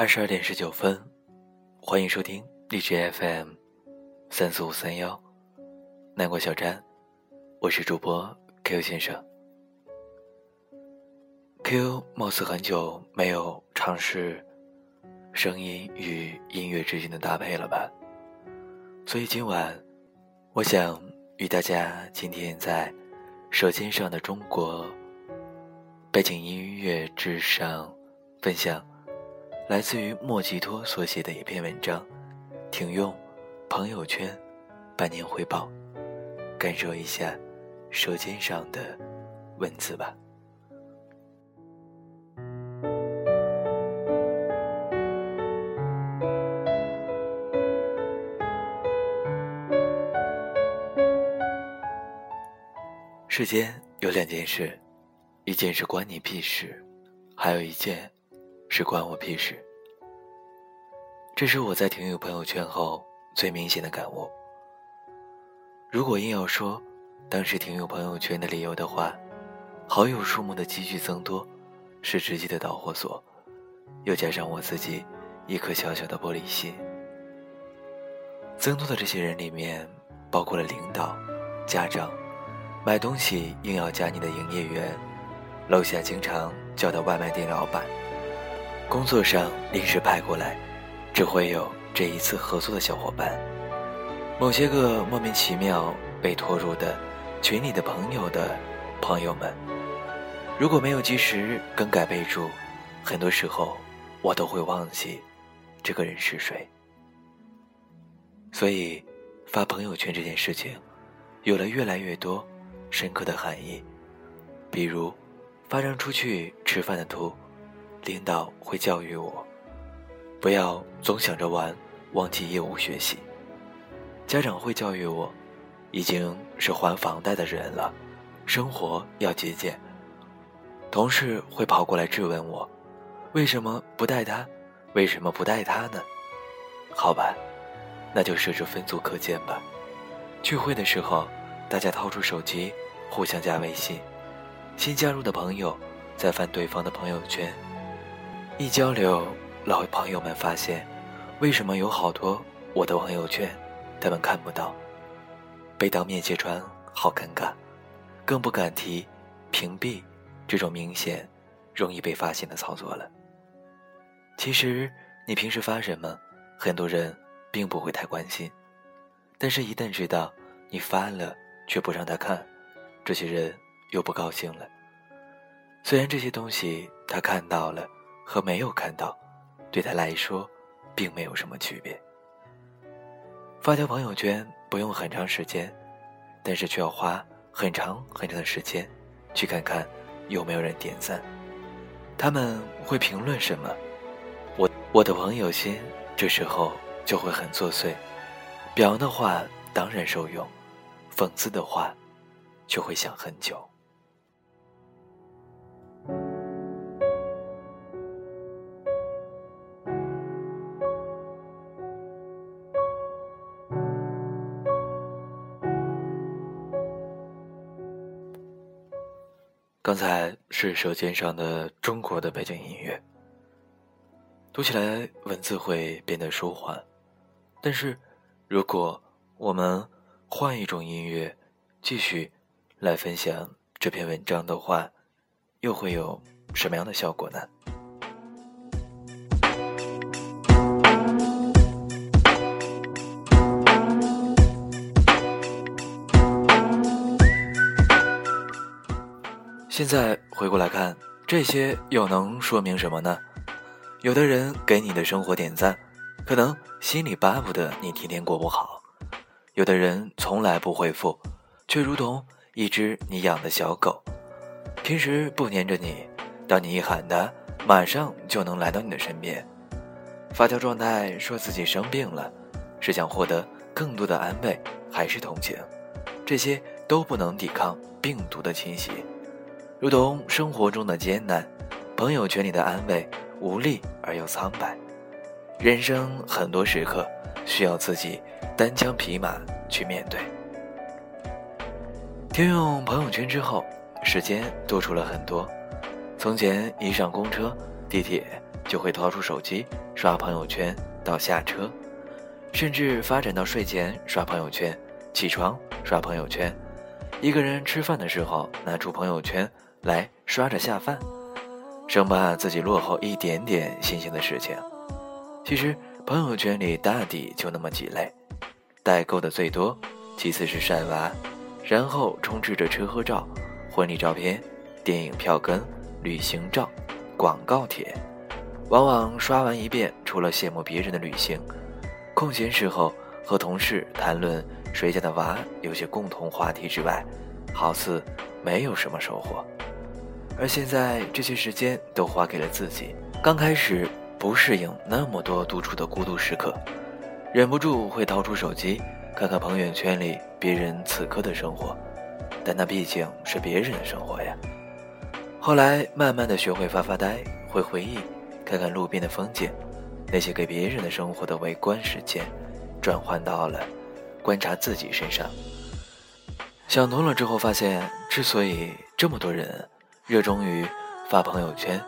二十二点十九分，欢迎收听荔枝 FM 三四五三幺南国小站，我是主播 Q 先生。Q 貌似很久没有尝试声音与音乐之间的搭配了吧？所以今晚，我想与大家今天在舌尖上的中国背景音乐之上分享。来自于莫吉托所写的一篇文章，停用朋友圈半年汇报，感受一下舌尖上的文字吧。世间有两件事，一件是关你屁事，还有一件。是关我屁事。这是我在停友朋友圈后最明显的感悟。如果硬要说当时停友朋友圈的理由的话，好友数目的急剧增多是直接的导火索，又加上我自己一颗小小的玻璃心。增多的这些人里面，包括了领导、家长、买东西硬要加你的营业员、楼下经常叫的外卖店老板。工作上临时派过来，只会有这一次合作的小伙伴，某些个莫名其妙被拖入的群里的朋友的朋友们，如果没有及时更改备注，很多时候我都会忘记这个人是谁。所以，发朋友圈这件事情，有了越来越多深刻的含义，比如发张出去吃饭的图。领导会教育我，不要总想着玩，忘记业务学习。家长会教育我，已经是还房贷的人了，生活要节俭。同事会跑过来质问我，为什么不带他？为什么不带他呢？好吧，那就设置分组课间吧。聚会的时候，大家掏出手机，互相加微信。新加入的朋友在翻对方的朋友圈。一交流，老朋友们发现，为什么有好多我的朋友圈，他们看不到，被当面揭穿，好尴尬，更不敢提屏蔽这种明显容易被发现的操作了。其实你平时发什么，很多人并不会太关心，但是，一旦知道你发了却不让他看，这些人又不高兴了。虽然这些东西他看到了。和没有看到，对他来说，并没有什么区别。发条朋友圈不用很长时间，但是却要花很长很长的时间，去看看有没有人点赞，他们会评论什么，我我的朋友心这时候就会很作祟。表扬的话当然受用，讽刺的话，就会想很久。刚才是舌尖上的中国的背景音乐，读起来文字会变得舒缓，但是，如果我们换一种音乐，继续来分享这篇文章的话，又会有什么样的效果呢？现在回过来看，这些又能说明什么呢？有的人给你的生活点赞，可能心里巴不得你天天过不好；有的人从来不回复，却如同一只你养的小狗，平时不粘着你，当你一喊它，马上就能来到你的身边。发条状态说自己生病了，是想获得更多的安慰，还是同情？这些都不能抵抗病毒的侵袭。如同生活中的艰难，朋友圈里的安慰无力而又苍白。人生很多时刻需要自己单枪匹马去面对。停用朋友圈之后，时间多出了很多。从前一上公车、地铁，就会掏出手机刷朋友圈到下车，甚至发展到睡前刷朋友圈，起床刷朋友圈，一个人吃饭的时候拿出朋友圈来刷着下饭，生怕自己落后一点点新鲜的事情。其实朋友圈里大抵就那么几类，代购的最多，其次是晒娃，然后充斥着车和照、婚礼照片、电影票根、旅行照、广告帖。往往刷完一遍，除了羡慕别人的旅行，空闲时候和同事谈论谁家的娃有些共同话题之外，好似没有什么收获。而现在这些时间都花给了自己。刚开始不适应那么多独处的孤独时刻，忍不住会掏出手机看看朋友圈里别人此刻的生活，但那毕竟是别人的生活呀。后来慢慢的学会发发呆，会回忆。看看路边的风景，那些给别人的生活的围观时间，转换到了观察自己身上。想通了之后，发现之所以这么多人热衷于发朋友圈，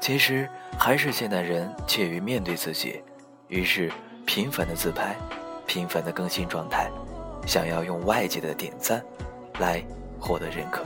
其实还是现代人怯于面对自己，于是频繁的自拍，频繁的更新状态，想要用外界的点赞来获得认可。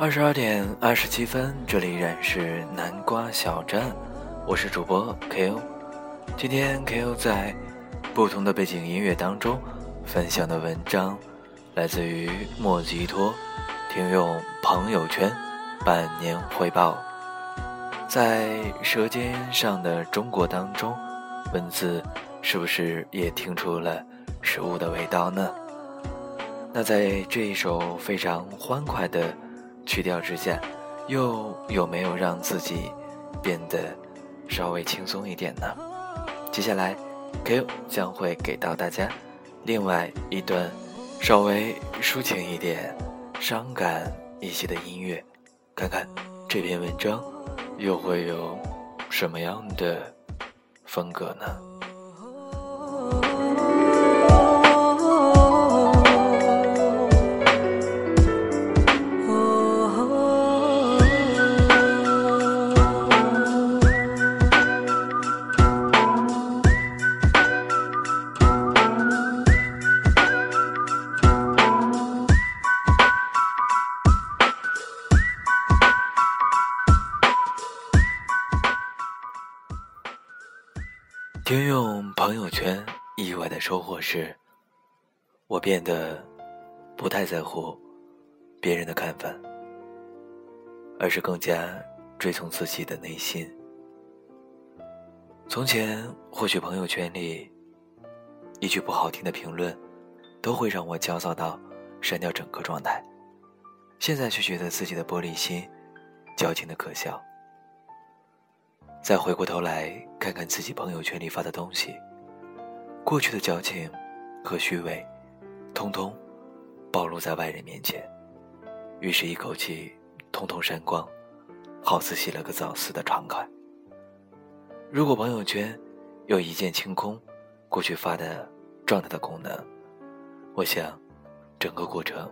二十二点二十七分，这里依然是南瓜小站，我是主播 Ko。今天 Ko 在不同的背景音乐当中分享的文章，来自于莫吉托，听用朋友圈半年汇报。在《舌尖上的中国》当中，文字是不是也听出了食物的味道呢？那在这一首非常欢快的。去掉之下，又有没有让自己变得稍微轻松一点呢？接下来，Q 将会给到大家另外一段稍微抒情一点、伤感一些的音乐，看看这篇文章又会有什么样的风格呢？的收获是，我变得不太在乎别人的看法，而是更加追从自己的内心。从前，或许朋友圈里一句不好听的评论，都会让我焦躁到删掉整个状态，现在却觉得自己的玻璃心，矫情的可笑。再回过头来看看自己朋友圈里发的东西，过去的矫情和虚伪，通通暴露在外人面前，于是一口气通通删光，好似洗了个澡似的畅快。如果朋友圈有一键清空过去发的状态的功能，我想整个过程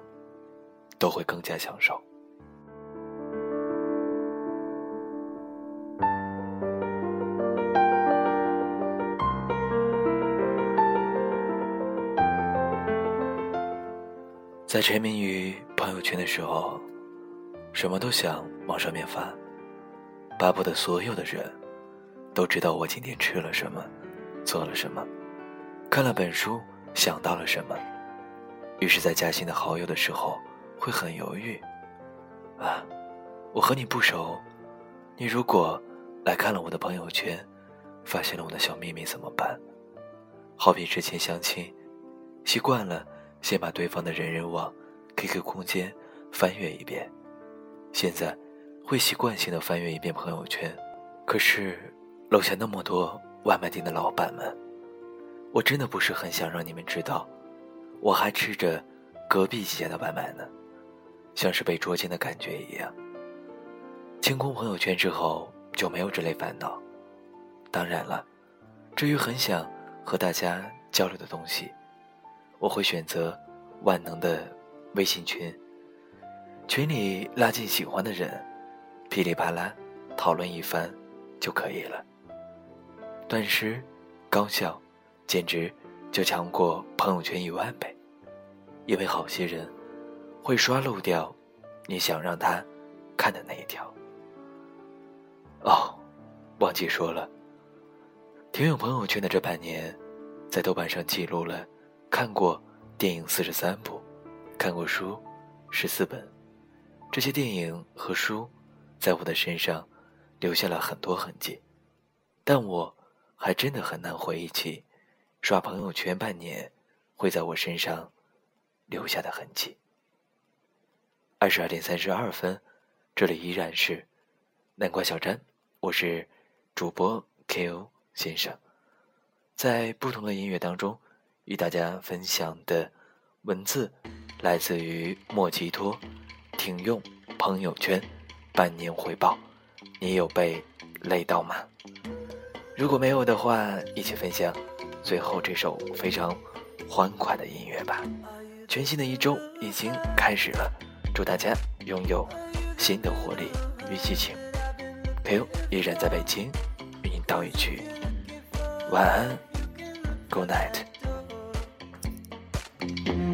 都会更加享受。在沉迷于朋友圈的时候，什么都想往上面发，巴不得所有的人都知道我今天吃了什么，做了什么，看了本书想到了什么。于是，在加新的好友的时候，会很犹豫。啊，我和你不熟，你如果来看了我的朋友圈，发现了我的小秘密怎么办？好比之前相亲，习惯了。先把对方的人人网、QQ 空间翻阅一遍，现在会习惯性的翻阅一遍朋友圈。可是楼下那么多外卖店的老板们，我真的不是很想让你们知道，我还吃着隔壁几家的外卖呢，像是被捉奸的感觉一样。清空朋友圈之后就没有这类烦恼。当然了，至于很想和大家交流的东西，我会选择万能的微信群，群里拉进喜欢的人，噼里啪啦讨论一番就可以了。短时，高效。简直就强过朋友圈一万倍，因为好些人会刷漏掉你想让他看的那一条。哦，忘记说了，挺有朋友圈的这半年，在豆瓣上记录了看过电影四十三部，看过书十四本，这些电影和书在我的身上留下了很多痕迹，但我还真的很难回忆起。刷朋友圈半年，会在我身上留下的痕迹。二十二点三十二分，这里依然是南瓜小詹，我是主播 K.O 先生，在不同的音乐当中与大家分享的文字来自于莫吉托，停用朋友圈半年回报，你有被累到吗？如果没有的话，一起分享。最后这首非常欢快的音乐吧。全新的一周已经开始了，祝大家拥有新的活力与激情。朋友依然在北京，与您道一句晚安，Good night。Thank you.